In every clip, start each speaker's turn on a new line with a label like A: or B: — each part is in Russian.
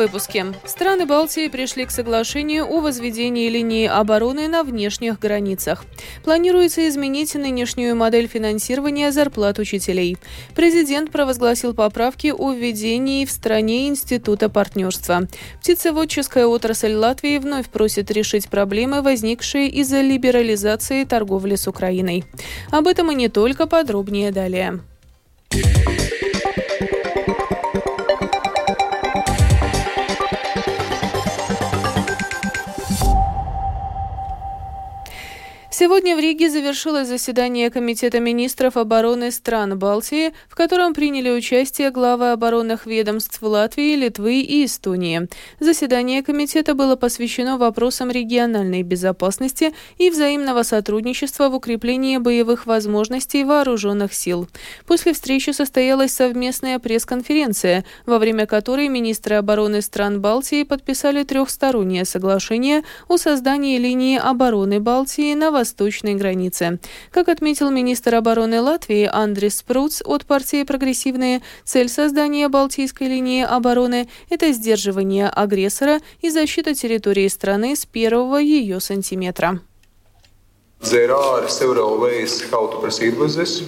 A: выпуске. Страны Балтии пришли к соглашению о возведении линии обороны на внешних границах. Планируется изменить нынешнюю модель финансирования зарплат учителей. Президент провозгласил поправки о введении в стране Института партнерства. Птицеводческая отрасль Латвии вновь просит решить проблемы, возникшие из-за либерализации торговли с Украиной. Об этом и не только подробнее далее. Сегодня в Риге завершилось заседание Комитета министров обороны стран Балтии, в котором приняли участие главы оборонных ведомств Латвии, Литвы и Эстонии. Заседание комитета было посвящено вопросам региональной безопасности и взаимного сотрудничества в укреплении боевых возможностей вооруженных сил. После встречи состоялась совместная пресс-конференция, во время которой министры обороны стран Балтии подписали трехстороннее соглашение о создании линии обороны Балтии на восток восточной границе. Как отметил министр обороны Латвии Андрис Спруц от партии «Прогрессивные», цель создания Балтийской линии обороны – это сдерживание агрессора и защита территории страны с первого ее сантиметра.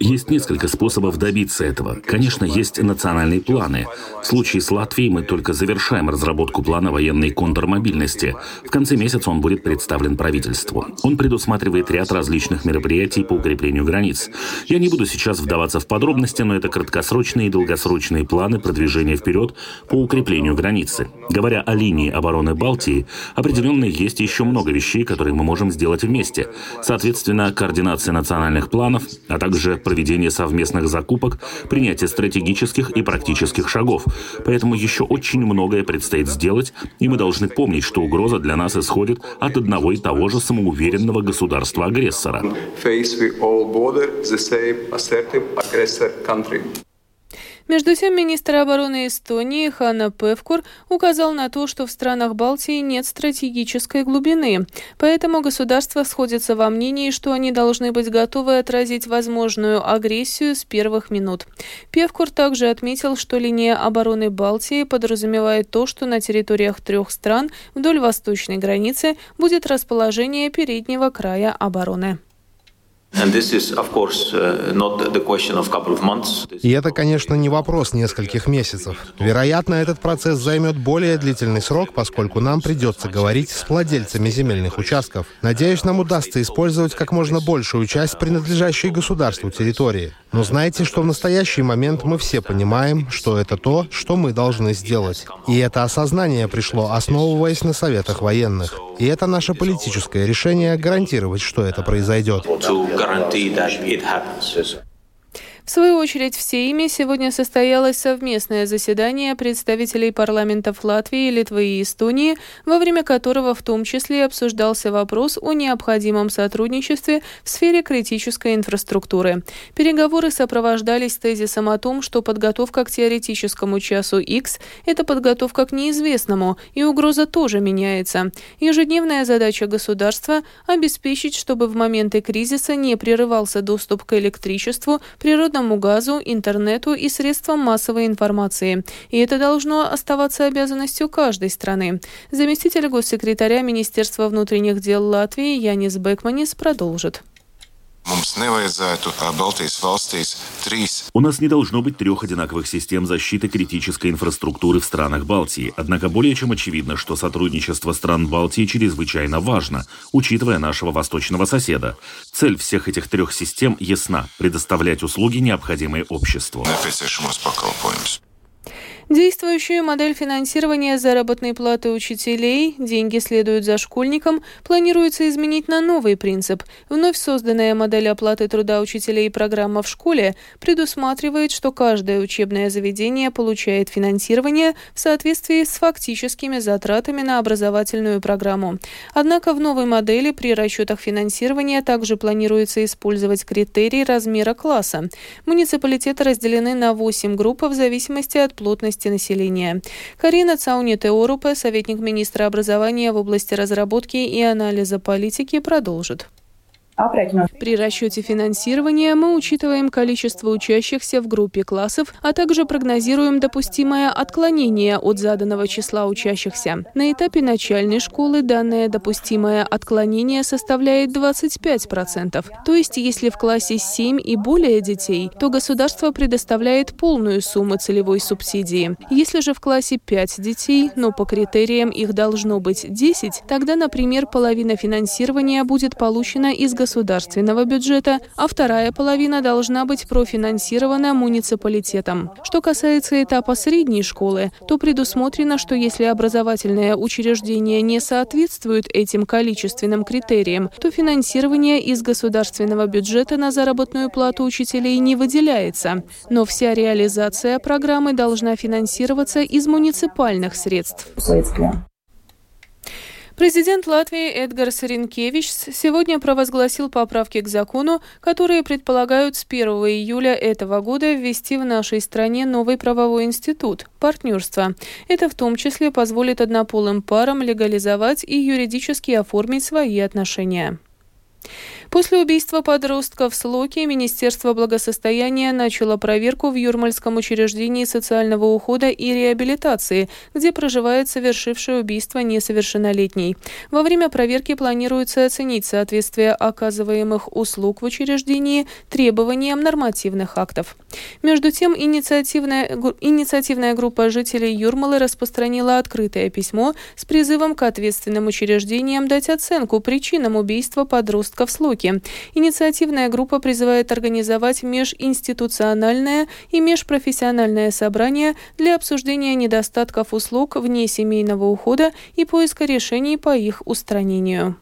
B: Есть несколько способов добиться этого. Конечно, есть национальные планы. В случае с Латвией мы только завершаем разработку плана военной контрмобильности. В конце месяца он будет представлен правительству. Он предусматривает ряд различных мероприятий по укреплению границ. Я не буду сейчас вдаваться в подробности, но это краткосрочные и долгосрочные планы продвижения вперед по укреплению границы. Говоря о линии обороны Балтии, определенно есть еще много вещей, которые мы можем сделать вместе. Соответственно, координация национальных планов, а также проведение совместных закупок, принятие стратегических и практических шагов. Поэтому еще очень многое предстоит сделать, и мы должны помнить, что угроза для нас исходит от одного и того же самоуверенного государства-агрессора.
A: Между тем, министр обороны Эстонии Ханна Певкур указал на то, что в странах Балтии нет стратегической глубины, поэтому государства сходятся во мнении, что они должны быть готовы отразить возможную агрессию с первых минут. Певкур также отметил, что линия обороны Балтии подразумевает то, что на территориях трех стран вдоль восточной границы будет расположение переднего края обороны.
C: И это, конечно, не вопрос нескольких месяцев. Вероятно, этот процесс займет более длительный срок, поскольку нам придется говорить с владельцами земельных участков. Надеюсь, нам удастся использовать как можно большую часть принадлежащей государству территории. Но знайте, что в настоящий момент мы все понимаем, что это то, что мы должны сделать. И это осознание пришло, основываясь на советах военных. И это наше политическое решение гарантировать, что это произойдет.
A: В свою очередь, в Сейме сегодня состоялось совместное заседание представителей парламентов Латвии, Литвы и Эстонии, во время которого в том числе обсуждался вопрос о необходимом сотрудничестве в сфере критической инфраструктуры. Переговоры сопровождались тезисом о том, что подготовка к теоретическому часу X – это подготовка к неизвестному, и угроза тоже меняется. Ежедневная задача государства – обеспечить, чтобы в моменты кризиса не прерывался доступ к электричеству, природным природному газу, интернету и средствам массовой информации. И это должно оставаться обязанностью каждой страны. Заместитель госсекретаря Министерства внутренних дел Латвии Янис Бекманис продолжит.
B: У нас не должно быть трех одинаковых систем защиты критической инфраструктуры в странах Балтии. Однако более чем очевидно, что сотрудничество стран Балтии чрезвычайно важно, учитывая нашего восточного соседа. Цель всех этих трех систем ясна – предоставлять услуги, необходимые обществу.
A: Действующую модель финансирования заработной платы учителей «Деньги следуют за школьником» планируется изменить на новый принцип. Вновь созданная модель оплаты труда учителей программа в школе предусматривает, что каждое учебное заведение получает финансирование в соответствии с фактическими затратами на образовательную программу. Однако в новой модели при расчетах финансирования также планируется использовать критерий размера класса. Муниципалитеты разделены на 8 групп в зависимости от плотности плотности населения. Карина Цауни-Теорупе, советник министра образования в области разработки и анализа политики, продолжит. При расчете финансирования мы учитываем количество учащихся в группе классов, а также прогнозируем допустимое отклонение от заданного числа учащихся. На этапе начальной школы данное допустимое отклонение составляет 25%. То есть, если в классе 7 и более детей, то государство предоставляет полную сумму целевой субсидии. Если же в классе 5 детей, но по критериям их должно быть 10, тогда, например, половина финансирования будет получена из государства государственного бюджета, а вторая половина должна быть профинансирована муниципалитетом. Что касается этапа средней школы, то предусмотрено, что если образовательное учреждение не соответствует этим количественным критериям, то финансирование из государственного бюджета на заработную плату учителей не выделяется. Но вся реализация программы должна финансироваться из муниципальных средств. Президент Латвии Эдгар Саренкевич сегодня провозгласил поправки к закону, которые предполагают с 1 июля этого года ввести в нашей стране новый правовой институт – партнерство. Это в том числе позволит однополым парам легализовать и юридически оформить свои отношения. После убийства подростка в Слоке Министерство благосостояния начало проверку в Юрмальском учреждении социального ухода и реабилитации, где проживает совершивший убийство несовершеннолетний. Во время проверки планируется оценить соответствие оказываемых услуг в учреждении требованиям нормативных актов. Между тем, инициативная, инициативная группа жителей Юрмалы распространила открытое письмо с призывом к ответственным учреждениям дать оценку причинам убийства подростка в Слоке Востоке. Инициативная группа призывает организовать межинституциональное и межпрофессиональное собрание для обсуждения недостатков услуг вне семейного ухода и поиска решений по их устранению.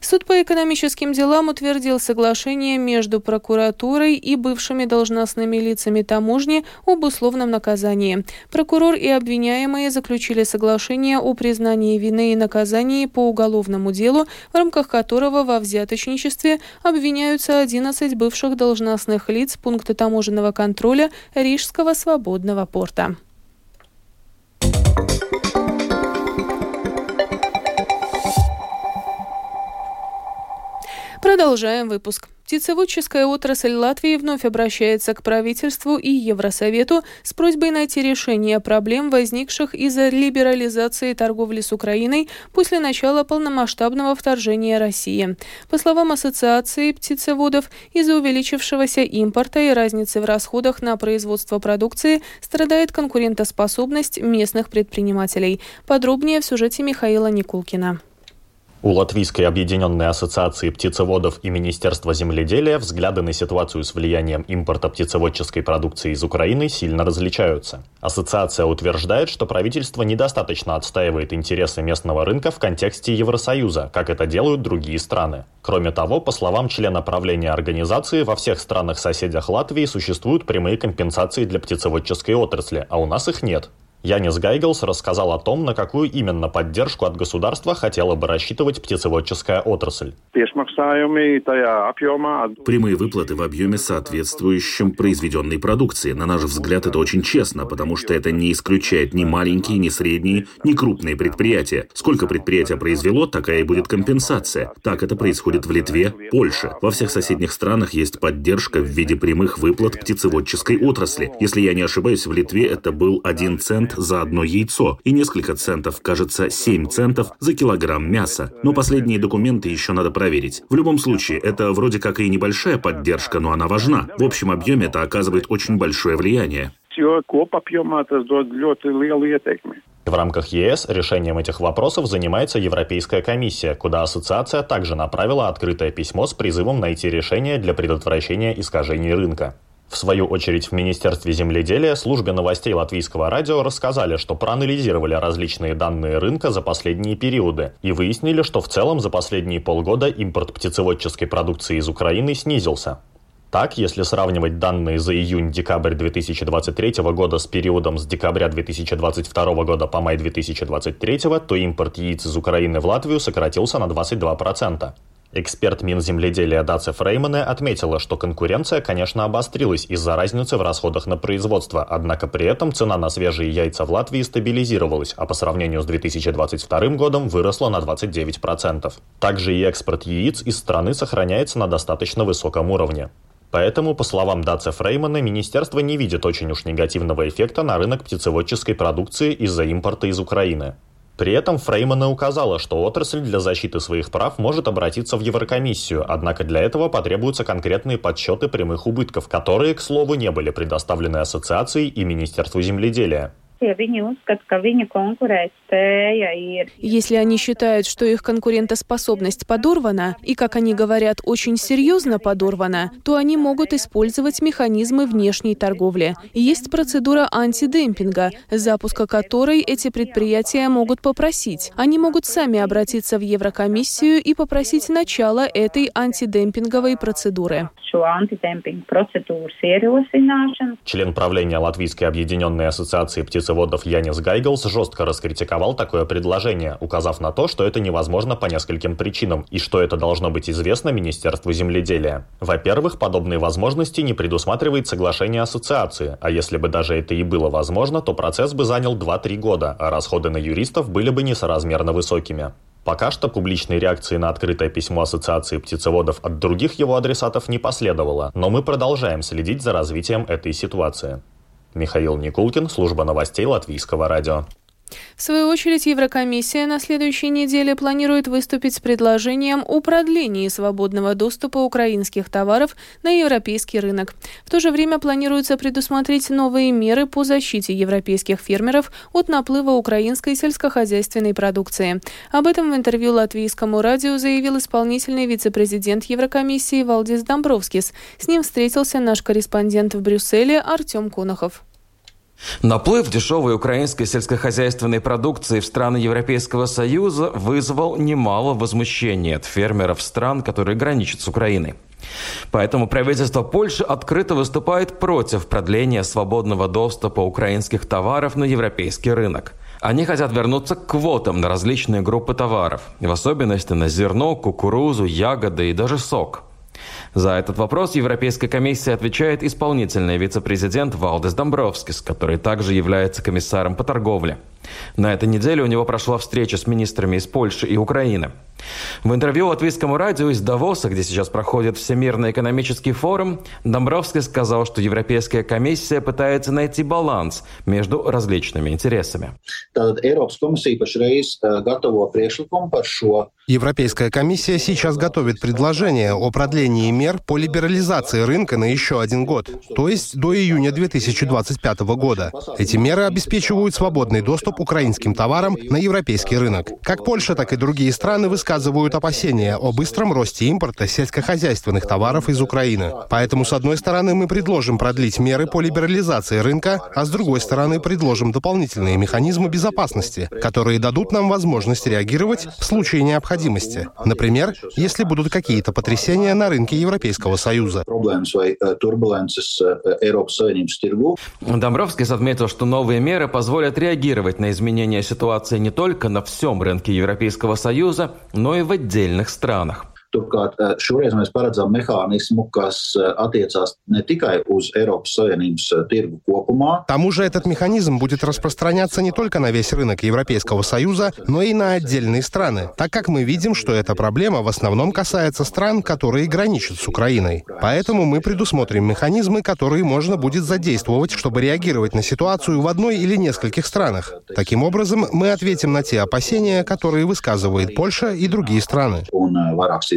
A: Суд по экономическим делам утвердил соглашение между прокуратурой и бывшими должностными лицами таможни об условном наказании. Прокурор и обвиняемые заключили соглашение о признании вины и наказании по уголовному делу, в рамках которого во взяточничестве обвиняются 11 бывших должностных лиц пункта таможенного контроля Рижского свободного порта. Продолжаем выпуск. Птицеводческая отрасль Латвии вновь обращается к правительству и Евросовету с просьбой найти решение проблем, возникших из-за либерализации торговли с Украиной после начала полномасштабного вторжения России. По словам Ассоциации птицеводов, из-за увеличившегося импорта и разницы в расходах на производство продукции страдает конкурентоспособность местных предпринимателей. Подробнее в сюжете Михаила Никулкина.
D: У Латвийской объединенной ассоциации птицеводов и Министерства земледелия взгляды на ситуацию с влиянием импорта птицеводческой продукции из Украины сильно различаются. Ассоциация утверждает, что правительство недостаточно отстаивает интересы местного рынка в контексте Евросоюза, как это делают другие страны. Кроме того, по словам члена правления организации, во всех странах-соседях Латвии существуют прямые компенсации для птицеводческой отрасли, а у нас их нет. Янис Гайгелс рассказал о том, на какую именно поддержку от государства хотела бы рассчитывать птицеводческая отрасль.
B: Прямые выплаты в объеме, соответствующем произведенной продукции. На наш взгляд, это очень честно, потому что это не исключает ни маленькие, ни средние, ни крупные предприятия. Сколько предприятие произвело, такая и будет компенсация. Так это происходит в Литве, Польше. Во всех соседних странах есть поддержка в виде прямых выплат птицеводческой отрасли. Если я не ошибаюсь, в Литве это был один цент цент за одно яйцо и несколько центов, кажется, 7 центов за килограмм мяса. Но последние документы еще надо проверить. В любом случае, это вроде как и небольшая поддержка, но она важна. В общем объеме это оказывает очень большое влияние.
D: В рамках ЕС решением этих вопросов занимается Европейская комиссия, куда ассоциация также направила открытое письмо с призывом найти решение для предотвращения искажений рынка. В свою очередь в Министерстве земледелия службе новостей латвийского радио рассказали, что проанализировали различные данные рынка за последние периоды и выяснили, что в целом за последние полгода импорт птицеводческой продукции из Украины снизился. Так, если сравнивать данные за июнь-декабрь 2023 года с периодом с декабря 2022 года по май 2023, то импорт яиц из Украины в Латвию сократился на 22%. Эксперт Минземледелия Даце Фреймане отметила, что конкуренция, конечно, обострилась из-за разницы в расходах на производство, однако при этом цена на свежие яйца в Латвии стабилизировалась, а по сравнению с 2022 годом выросла на 29%. Также и экспорт яиц из страны сохраняется на достаточно высоком уровне. Поэтому, по словам Даце Фреймана, министерство не видит очень уж негативного эффекта на рынок птицеводческой продукции из-за импорта из Украины. При этом Фреймана указала, что отрасль для защиты своих прав может обратиться в Еврокомиссию, однако для этого потребуются конкретные подсчеты прямых убытков, которые, к слову, не были предоставлены Ассоциации и Министерству земледелия.
A: Если они считают, что их конкурентоспособность подорвана, и, как они говорят, очень серьезно подорвана, то они могут использовать механизмы внешней торговли. Есть процедура антидемпинга, запуска которой эти предприятия могут попросить. Они могут сами обратиться в Еврокомиссию и попросить начала этой антидемпинговой процедуры.
D: Член правления Латвийской объединенной ассоциации птицеводов Янис Гайглс жестко раскритиковал такое предложение, указав на то, что это невозможно по нескольким причинам и что это должно быть известно Министерству земледелия. Во-первых, подобные возможности не предусматривает соглашение ассоциации, а если бы даже это и было возможно, то процесс бы занял 2-3 года, а расходы на юристов были бы несоразмерно высокими. Пока что публичной реакции на открытое письмо Ассоциации птицеводов от других его адресатов не последовало, но мы продолжаем следить за развитием этой ситуации. Михаил Никулкин, служба новостей Латвийского радио.
A: В свою очередь, Еврокомиссия на следующей неделе планирует выступить с предложением о продлении свободного доступа украинских товаров на европейский рынок. В то же время планируется предусмотреть новые меры по защите европейских фермеров от наплыва украинской сельскохозяйственной продукции. Об этом в интервью латвийскому радио заявил исполнительный вице-президент Еврокомиссии Валдис Домбровскис. С ним встретился наш корреспондент в Брюсселе Артем Конохов.
E: Наплыв дешевой украинской сельскохозяйственной продукции в страны Европейского Союза вызвал немало возмущения от фермеров стран, которые граничат с Украиной. Поэтому правительство Польши открыто выступает против продления свободного доступа украинских товаров на европейский рынок. Они хотят вернуться к квотам на различные группы товаров, в особенности на зерно, кукурузу, ягоды и даже сок – за этот вопрос Европейская комиссия отвечает исполнительный вице-президент Валдес Домбровскис, который также является комиссаром по торговле. На этой неделе у него прошла встреча с министрами из Польши и Украины. В интервью латвийскому радио из Давоса, где сейчас проходит Всемирный экономический форум, Домбровский сказал, что Европейская комиссия пытается найти баланс между различными интересами.
C: Европейская комиссия сейчас готовит предложение о продлении мер по либерализации рынка на еще один год, то есть до июня 2025 года. Эти меры обеспечивают свободный доступ украинским товарам на европейский рынок. Как Польша, так и другие страны высказывают опасения о быстром росте импорта сельскохозяйственных товаров из Украины. Поэтому, с одной стороны, мы предложим продлить меры по либерализации рынка, а с другой стороны, предложим дополнительные механизмы безопасности, которые дадут нам возможность реагировать в случае необходимости. Например, если будут какие-то потрясения на рынке Европейского Союза.
E: Домбровский отметил, что новые меры позволят реагировать на изменение ситуации не только на всем рынке Европейского Союза, но и в отдельных странах.
F: Turklāt šoreiz mēs paredzam mehānismu, kas attiecās не tikai uz Eiropas Savienības tirgu kopumā.
C: К тому же этот механизм будет распространяться не только на весь рынок Европейского Союза, но и на отдельные страны, так как мы видим, что эта проблема в основном касается стран, которые граничат с Украиной. Поэтому мы предусмотрим механизмы, которые можно будет задействовать, чтобы реагировать на ситуацию в одной или нескольких странах. Таким образом, мы ответим на те опасения, которые высказывает Польша и другие страны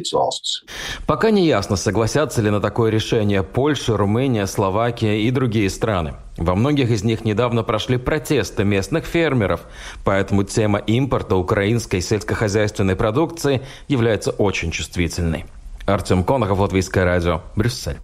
E: citas. Пока не ясно, согласятся ли на такое решение Польша, Румыния, Словакия и другие страны. Во многих из них недавно прошли протесты местных фермеров, поэтому тема импорта украинской сельскохозяйственной продукции является очень чувствительной. Артем Конохов, Латвийское радио, Брюссель.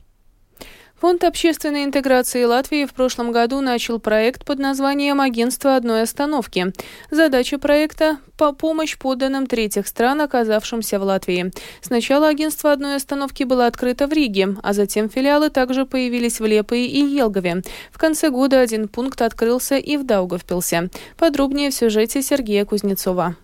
A: Фонд общественной интеграции Латвии в прошлом году начал проект под названием «Агентство одной остановки». Задача проекта – по помощь подданным третьих стран, оказавшимся в Латвии. Сначала агентство одной остановки было открыто в Риге, а затем филиалы также появились в Лепое и Елгове. В конце года один пункт открылся и в Даугавпилсе. Подробнее в сюжете Сергея Кузнецова.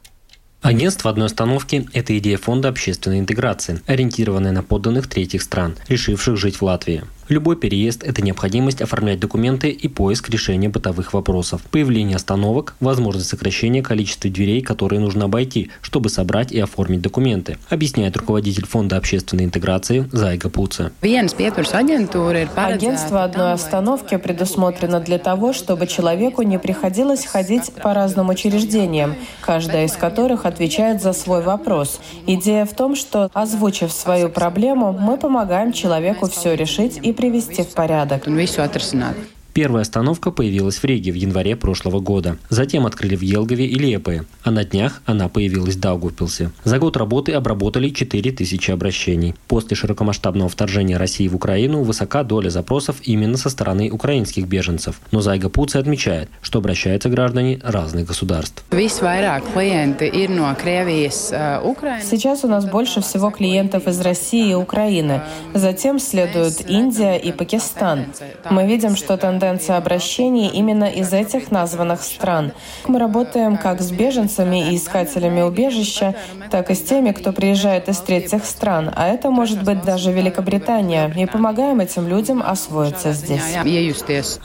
G: Агентство одной остановки – это идея фонда общественной интеграции, ориентированная на подданных третьих стран, решивших жить в Латвии. Любой переезд – это необходимость оформлять документы и поиск решения бытовых вопросов. Появление остановок – возможность сокращения количества дверей, которые нужно обойти, чтобы собрать и оформить документы, объясняет руководитель Фонда общественной интеграции Зайга Пуца.
H: Агентство одной остановки предусмотрено для того, чтобы человеку не приходилось ходить по разным учреждениям, каждая из которых отвечает за свой вопрос. Идея в том, что, озвучив свою проблему, мы помогаем человеку все решить и привести в порядок.
G: Первая остановка появилась в Риге в январе прошлого года. Затем открыли в Елгове и Лепое, а на днях она появилась в Даугавпилсе. За год работы обработали 4000 обращений. После широкомасштабного вторжения России в Украину высока доля запросов именно со стороны украинских беженцев. Но Зайга Пуци отмечает, что обращаются граждане разных государств.
H: Сейчас у нас больше всего клиентов из России и Украины. Затем следуют Индия и Пакистан. Мы видим, что тенденция тенденция обращений именно из этих названных стран. Мы работаем как с беженцами и искателями убежища, так и с теми, кто приезжает из третьих стран, а это может быть даже Великобритания, и помогаем этим людям освоиться здесь.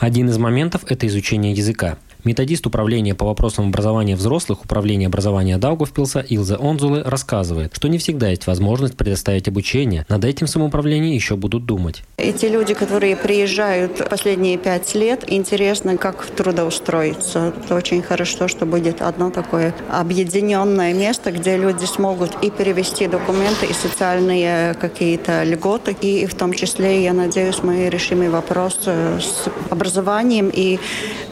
G: Один из моментов – это изучение языка. Методист управления по вопросам образования взрослых Управления образования Даугавпилса Илзе Онзулы рассказывает, что не всегда есть возможность предоставить обучение. Над этим самоуправление еще будут думать.
I: Эти люди, которые приезжают последние пять лет, интересно, как трудоустроиться. Это очень хорошо, что будет одно такое объединенное место, где люди смогут и перевести документы, и социальные какие-то льготы. И в том числе, я надеюсь, мы решим и вопрос с образованием. И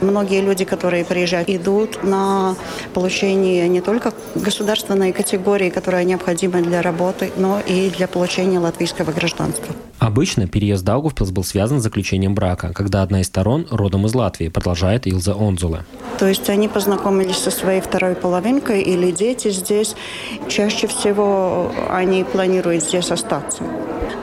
I: многие люди, которые приезжают, идут на получение не только государственной категории, которая необходима для работы, но и для получения латвийского гражданства.
G: Обычно переезд Даугавпилс был связан с заключением брака, когда одна из сторон родом из Латвии, продолжает Илза Онзула.
I: То есть они познакомились со своей второй половинкой или дети здесь. Чаще всего они планируют здесь остаться.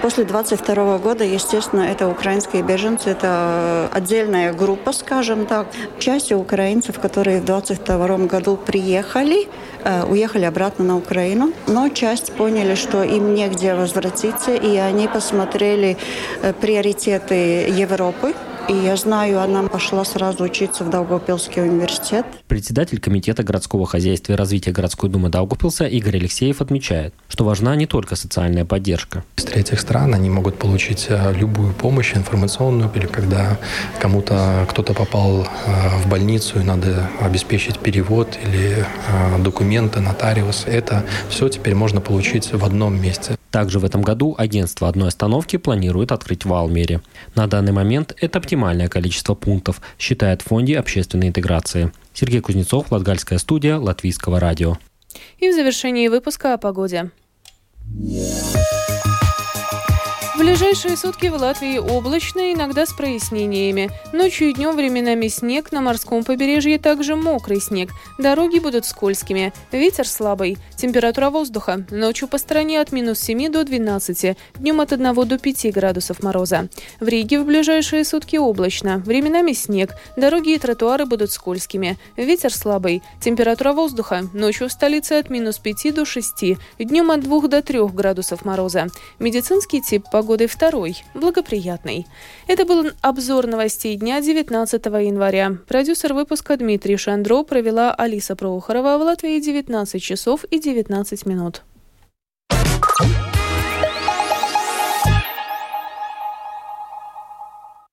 I: После 22 года, естественно, это украинские беженцы, это отдельная группа, скажем так. Часть украинцев, которые в 22 году приехали, э, уехали обратно на Украину, но часть поняли, что им негде возвратиться, и они посмотрели э, приоритеты Европы, и я знаю, она пошла сразу учиться в Даугавпилский университет.
G: Председатель Комитета городского хозяйства и развития городской думы Даугавпилса Игорь Алексеев отмечает, что важна не только социальная поддержка.
J: Из третьих стран они могут получить э, любую помощь информационную, или когда кому-то кто-то попал э, в больницу и надо обеспечить перевод или документы, нотариус. Это все теперь можно получить в одном месте.
G: Также в этом году агентство одной остановки планирует открыть в Алмере. На данный момент это оптимальное количество пунктов, считает в Фонде общественной интеграции. Сергей Кузнецов, Латгальская студия, Латвийского радио.
A: И в завершении выпуска о погоде. В ближайшие сутки в Латвии облачно, иногда с прояснениями. Ночью и днем временами снег, на морском побережье также мокрый снег. Дороги будут скользкими. Ветер слабый. Температура воздуха. Ночью по стране от минус 7 до 12. Днем от 1 до 5 градусов мороза. В Риге в ближайшие сутки облачно. Временами снег. Дороги и тротуары будут скользкими. Ветер слабый. Температура воздуха. Ночью в столице от минус 5 до 6. Днем от 2 до 3 градусов мороза. Медицинский тип погоды второй, благоприятный. Это был обзор новостей дня 19 января. Продюсер выпуска Дмитрий Шандро провела Алиса Прохорова в Латвии 19 часов и 19 минут.